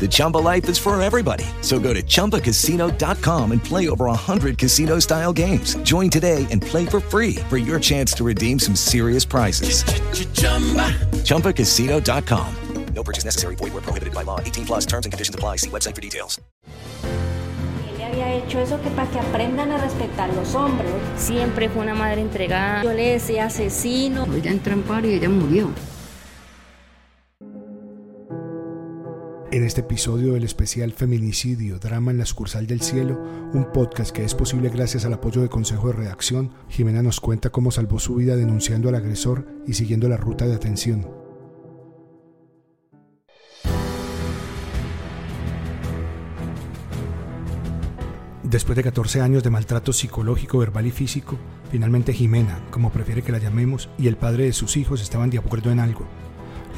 The Chumba life is for everybody. So go to ChumbaCasino.com and play over 100 casino-style games. Join today and play for free for your chance to redeem some serious prizes. ChumbaCasino.com. No purchase necessary. Void were prohibited by law. 18 plus terms and conditions apply. See website for details. Él le había hecho eso que para que aprendan a respetar los hombres. Siempre fue una madre entregada. Yo le decía asesino. Ella entró en paro y ella murió. En este episodio del especial Feminicidio, Drama en la Sucursal del Cielo, un podcast que es posible gracias al apoyo de Consejo de Redacción, Jimena nos cuenta cómo salvó su vida denunciando al agresor y siguiendo la ruta de atención. Después de 14 años de maltrato psicológico, verbal y físico, finalmente Jimena, como prefiere que la llamemos, y el padre de sus hijos estaban de acuerdo en algo.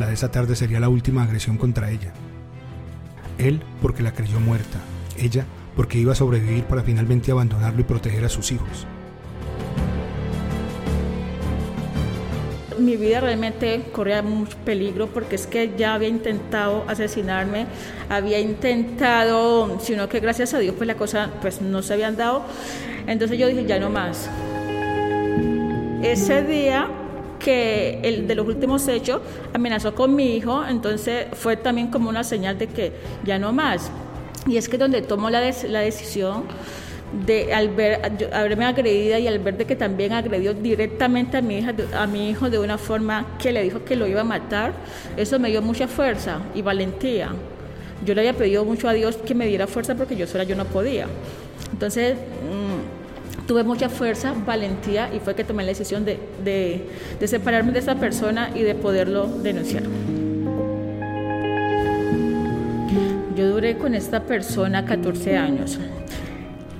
La de esa tarde sería la última agresión contra ella. Él porque la creyó muerta, ella porque iba a sobrevivir para finalmente abandonarlo y proteger a sus hijos. Mi vida realmente corría mucho peligro porque es que ya había intentado asesinarme, había intentado, sino que gracias a Dios pues la cosa pues no se habían dado. Entonces yo dije, ya no más. Ese día que el de los últimos hechos amenazó con mi hijo, entonces fue también como una señal de que ya no más. Y es que donde tomo la, des- la decisión de al ver haberme agredida y al ver de que también agredió directamente a mi hija a mi hijo de una forma que le dijo que lo iba a matar, eso me dio mucha fuerza y valentía. Yo le había pedido mucho a Dios que me diera fuerza porque yo sola yo no podía. Entonces, mm, tuve mucha fuerza, valentía y fue que tomé la decisión de, de- separarme de esa persona y de poderlo denunciar. Yo duré con esta persona 14 años.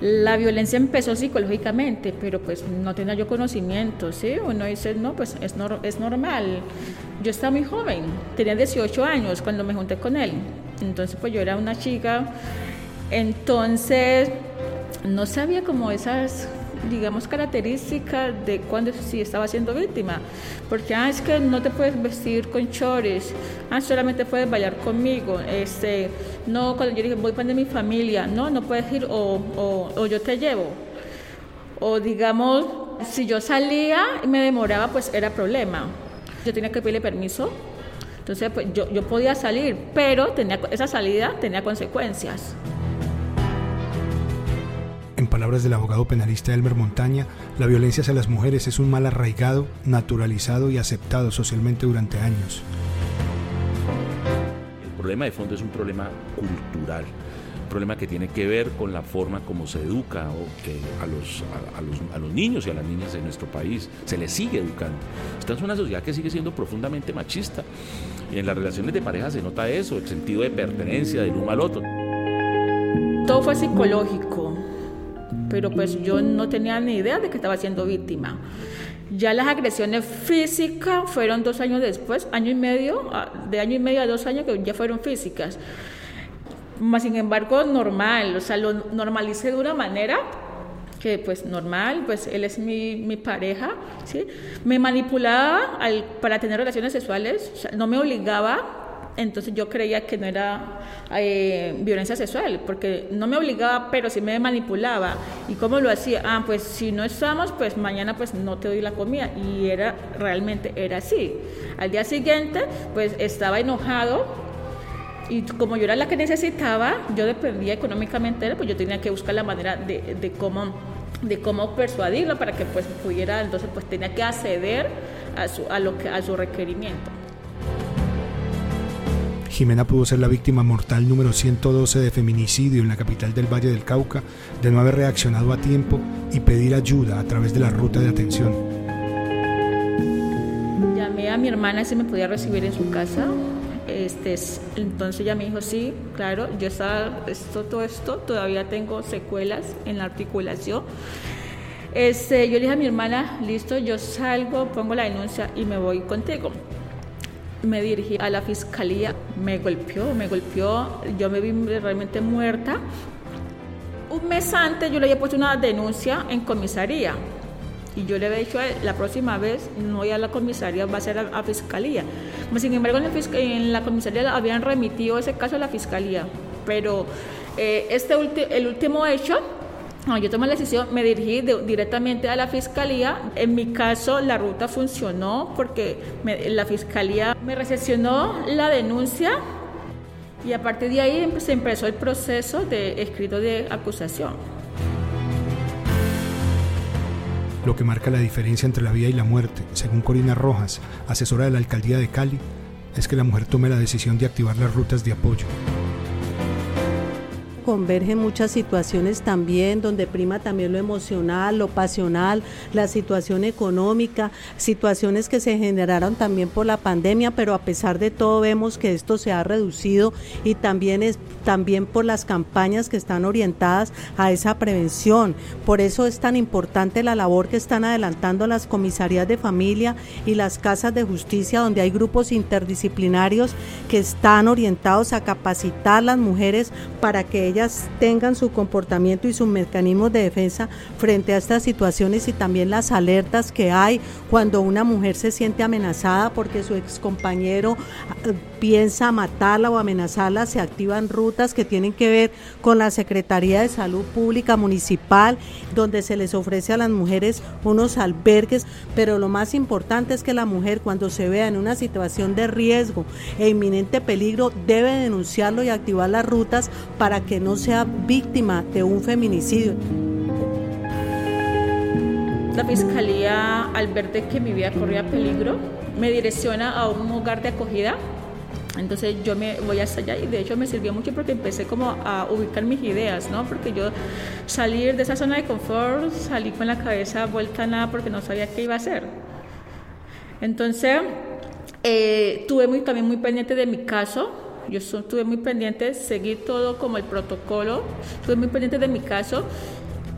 La violencia empezó psicológicamente, pero pues no tenía yo conocimiento, ¿sí? Uno dice, no, pues es, nor- es normal. Yo estaba muy joven, tenía 18 años cuando me junté con él. Entonces pues yo era una chica, entonces no sabía como esas, digamos, características de cuando sí estaba siendo víctima. Porque, ah, es que no te puedes vestir con chores, ah, solamente puedes bailar conmigo. Este, no, cuando yo dije, voy para mi familia, no, no puedes ir o, o, o yo te llevo. O digamos, si yo salía y me demoraba, pues era problema. Yo tenía que pedirle permiso. Entonces, pues yo, yo podía salir, pero tenía, esa salida tenía consecuencias. En palabras del abogado penalista Elmer Montaña, la violencia hacia las mujeres es un mal arraigado, naturalizado y aceptado socialmente durante años. El problema de fondo es un problema cultural, un problema que tiene que ver con la forma como se educa o que a, los, a, a los, a los niños y a las niñas de nuestro país se les sigue educando. Esta es una sociedad que sigue siendo profundamente machista y en las relaciones de pareja se nota eso, el sentido de pertenencia del uno al otro. Todo fue psicológico, pero pues yo no tenía ni idea de que estaba siendo víctima. Ya las agresiones físicas fueron dos años después, año y medio, a- de año y medio a dos años que ya fueron físicas. Más sin embargo, normal, o sea, lo normalicé de una manera que pues normal, pues él es mi, pareja, ¿sí? Me manipulaba para tener relaciones sexuales, o sea, no me obligaba, entonces yo creía que no era eh, violencia sexual, porque no me obligaba, pero sí me manipulaba. ¿Y cómo lo hacía? Ah, pues si no estamos, pues mañana pues no te doy la comida. Y era, realmente era así. Al día siguiente, pues estaba enojado, y como yo era la que necesitaba, yo dependía económicamente de él, pues yo tenía que buscar la manera de, de cómo de cómo persuadirlo para que pues pudiera, entonces pues tenía que acceder a su, a lo que, a su requerimiento. Jimena pudo ser la víctima mortal número 112 de feminicidio en la capital del Valle del Cauca de no haber reaccionado a tiempo y pedir ayuda a través de la ruta de atención. Llamé a mi hermana si me podía recibir en su casa. Este, entonces ella me dijo, sí, claro, yo estaba, esto, todo esto, todavía tengo secuelas en la articulación. Este, yo le dije a mi hermana, listo, yo salgo, pongo la denuncia y me voy contigo me dirigí a la fiscalía, me golpeó, me golpeó, yo me vi realmente muerta. Un mes antes yo le había puesto una denuncia en comisaría y yo le había dicho la próxima vez no voy a la comisaría, va a ser a, fiscalía. Sin embargo, en la, comisaría habían remitido ese caso a la fiscalía, pero eh, este el último hecho yo tomé la decisión, me dirigí directamente a la fiscalía. En mi caso, la ruta funcionó porque la fiscalía me recepcionó la denuncia y a partir de ahí se empezó el proceso de escrito de acusación. Lo que marca la diferencia entre la vida y la muerte, según Corina Rojas, asesora de la alcaldía de Cali, es que la mujer tome la decisión de activar las rutas de apoyo convergen muchas situaciones también, donde prima también lo emocional, lo pasional, la situación económica, situaciones que se generaron también por la pandemia, pero a pesar de todo vemos que esto se ha reducido y también es también por las campañas que están orientadas a esa prevención. Por eso es tan importante la labor que están adelantando las comisarías de familia y las casas de justicia, donde hay grupos interdisciplinarios que están orientados a capacitar a las mujeres para que ellas tengan su comportamiento y sus mecanismos de defensa frente a estas situaciones y también las alertas que hay cuando una mujer se siente amenazada porque su excompañero piensa matarla o amenazarla, se activan rutas que tienen que ver con la Secretaría de Salud Pública Municipal, donde se les ofrece a las mujeres unos albergues, pero lo más importante es que la mujer cuando se vea en una situación de riesgo e inminente peligro debe denunciarlo y activar las rutas para que no sea víctima de un feminicidio. La fiscalía, al ver de que mi vida corría peligro, me direcciona a un hogar de acogida. Entonces yo me voy hasta allá y de hecho me sirvió mucho porque empecé como a ubicar mis ideas, ¿no? Porque yo salir de esa zona de confort, salí con la cabeza vuelta a nada porque no sabía qué iba a hacer. Entonces, eh, tuve muy, también muy pendiente de mi caso, yo estuve muy pendiente, seguí todo como el protocolo, estuve muy pendiente de mi caso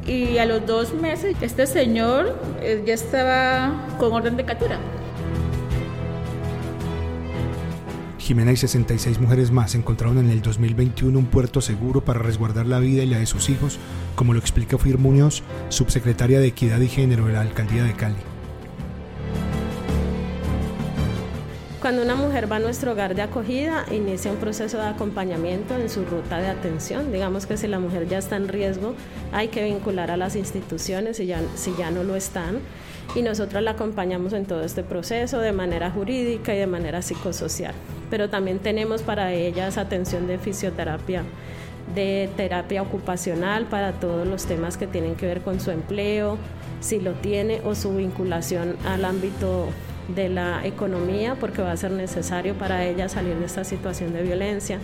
y a los dos meses este señor eh, ya estaba con orden de captura. Jimena y 66 mujeres más encontraron en el 2021 un puerto seguro para resguardar la vida y la de sus hijos, como lo explica Fir Muñoz, subsecretaria de Equidad y Género de la Alcaldía de Cali. Cuando una mujer va a nuestro hogar de acogida, inicia un proceso de acompañamiento en su ruta de atención. Digamos que si la mujer ya está en riesgo, hay que vincular a las instituciones si ya, si ya no lo están. Y nosotros la acompañamos en todo este proceso de manera jurídica y de manera psicosocial. Pero también tenemos para ellas atención de fisioterapia de terapia ocupacional para todos los temas que tienen que ver con su empleo, si lo tiene, o su vinculación al ámbito de la economía porque va a ser necesario para ella salir de esta situación de violencia.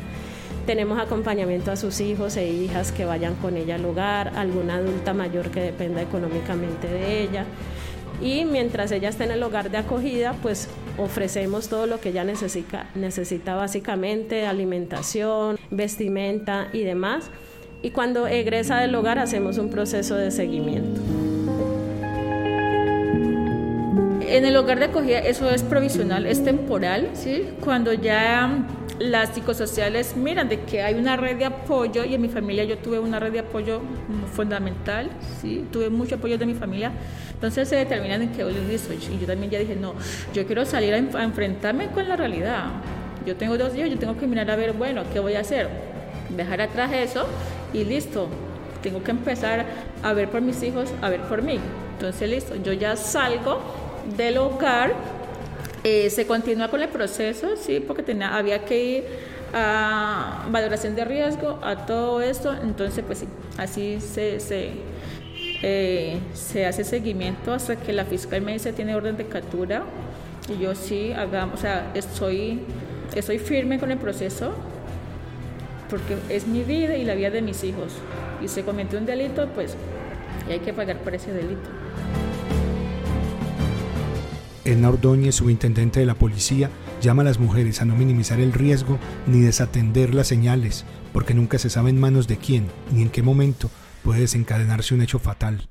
Tenemos acompañamiento a sus hijos e hijas que vayan con ella al hogar, alguna adulta mayor que dependa económicamente de ella. Y mientras ella esté en el hogar de acogida, pues ofrecemos todo lo que ella necesita, necesita básicamente, alimentación, vestimenta y demás. Y cuando egresa del hogar hacemos un proceso de seguimiento. En el hogar de acogida eso es provisional, es temporal, ¿sí? Cuando ya las psicosociales miran de que hay una red de apoyo y en mi familia yo tuve una red de apoyo fundamental, ¿sí? Tuve mucho apoyo de mi familia. Entonces se determinan en que. Y yo también ya dije, no, yo quiero salir a, enfrentarme con la realidad. Yo tengo dos hijos, yo tengo que mirar a ver, bueno, ¿qué voy a hacer? Dejar atrás eso y listo. Tengo que empezar a ver por mis hijos, a ver por mí. Entonces, listo, yo ya salgo del hogar. Eh, se continúa con el proceso, sí, porque tenía, había que ir a valoración de riesgo, a todo esto. Entonces, pues sí, así se, se, eh, se hace seguimiento hasta que la fiscal me dice tiene orden de captura. Y yo sí, hagamos, o sea, estoy estoy firme con el proceso porque es mi vida y la vida de mis hijos. Y se cometió un delito, pues y hay que pagar por ese delito. Edna Ordóñez, subintendente de la policía, llama a las mujeres a no minimizar el riesgo ni desatender las señales, porque nunca se sabe en manos de quién ni en qué momento puede desencadenarse un hecho fatal.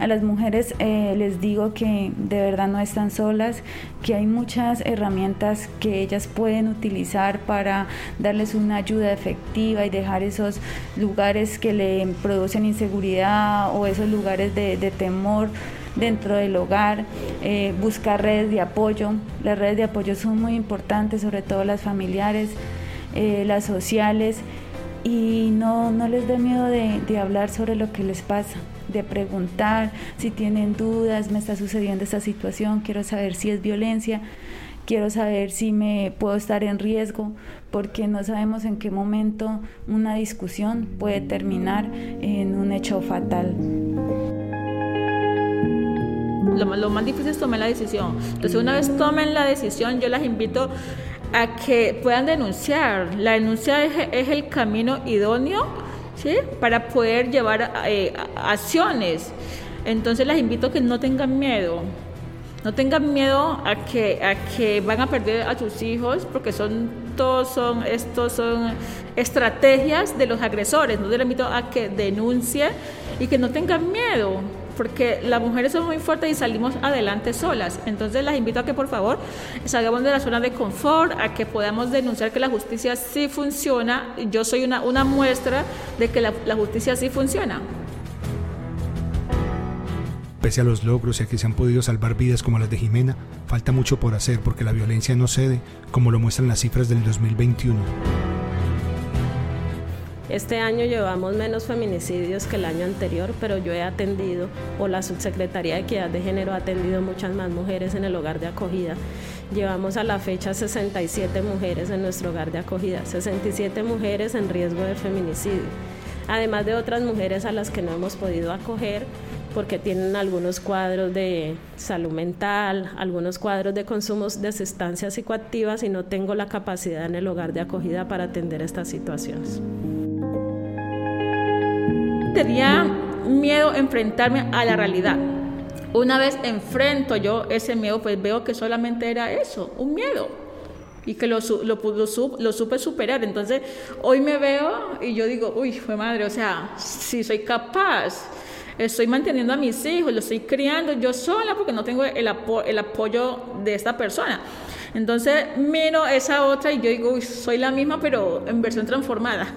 A las mujeres eh, les digo que de verdad no están solas, que hay muchas herramientas que ellas pueden utilizar para darles una ayuda efectiva y dejar esos lugares que le producen inseguridad o esos lugares de, temor dentro del hogar, eh, buscar redes de apoyo. Las redes de apoyo son muy importantes, sobre todo las familiares, eh, las sociales, y no, no les dé miedo de hablar sobre lo que les pasa de preguntar si tienen dudas, me está sucediendo esta situación, quiero saber si es violencia, quiero saber si me puedo estar en riesgo, porque no sabemos en qué momento una discusión puede terminar en un hecho fatal. Lo, más difícil es tomar la decisión. Entonces, una vez tomen la decisión, yo las invito a que puedan denunciar. La denuncia es el camino idóneo para poder llevar eh, acciones. Entonces las invito a que no tengan miedo, no tengan miedo a que, a que van a perder a sus hijos porque son todos son estos son estrategias de los agresores. No les invito a que denuncien y que no tengan miedo porque las mujeres son muy fuertes y salimos adelante solas. Entonces las invito a que por favor salgamos de la zona de confort, a que podamos denunciar que la justicia sí funciona. Yo soy una, muestra de que la justicia sí funciona. Pese a los logros y a que se han podido salvar vidas como las de Jimena, falta mucho por hacer porque la violencia no cede, como lo muestran las cifras del 2021. Este año llevamos menos feminicidios que el año anterior, pero yo he atendido, o la Subsecretaría de Equidad de Género ha atendido muchas más mujeres en el hogar de acogida. Llevamos a la fecha 67 mujeres en nuestro hogar de acogida, 67 mujeres en riesgo de feminicidio, además de otras mujeres a las que no hemos podido acoger porque tienen algunos cuadros de salud mental, algunos cuadros de consumo de sustancias psicoactivas y no tengo la capacidad en el hogar de acogida para atender estas situaciones tenía miedo a enfrentarme a la realidad. Una vez enfrento yo ese miedo, pues veo que solamente era eso, un miedo. Y que lo, lo, lo, supe superar. Entonces, hoy me veo y yo digo, uy, fue madre, o sea, si soy capaz, estoy manteniendo a mis hijos, los estoy criando yo sola porque no tengo el, el apoyo de esta persona. Entonces, miro esa otra y yo digo, soy la misma, pero en versión transformada.